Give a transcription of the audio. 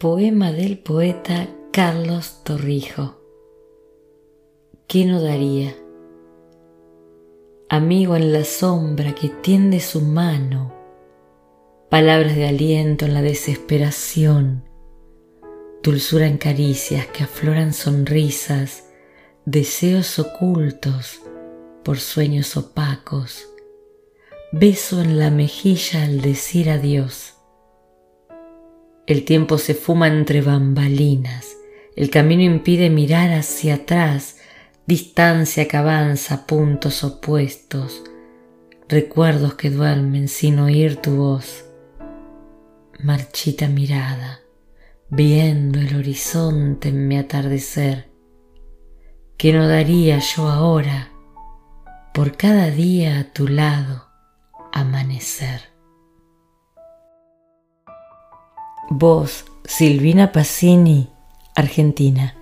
Poema del poeta Carlos Torrijo. ¿Qué no daría? Amigo en la sombra que tiende su mano, palabras de aliento en la desesperación, dulzura en caricias que afloran sonrisas, deseos ocultos por sueños opacos, beso en la mejilla al decir adiós el tiempo se fuma entre bambalinas, el camino impide mirar hacia atrás, distancia que avanza, puntos opuestos, recuerdos que duermen sin oír tu voz. Marchita mirada, viendo el horizonte en mi atardecer, que no daría yo ahora por cada día a tu lado amanecer. Voz Silvina Pacini, Argentina.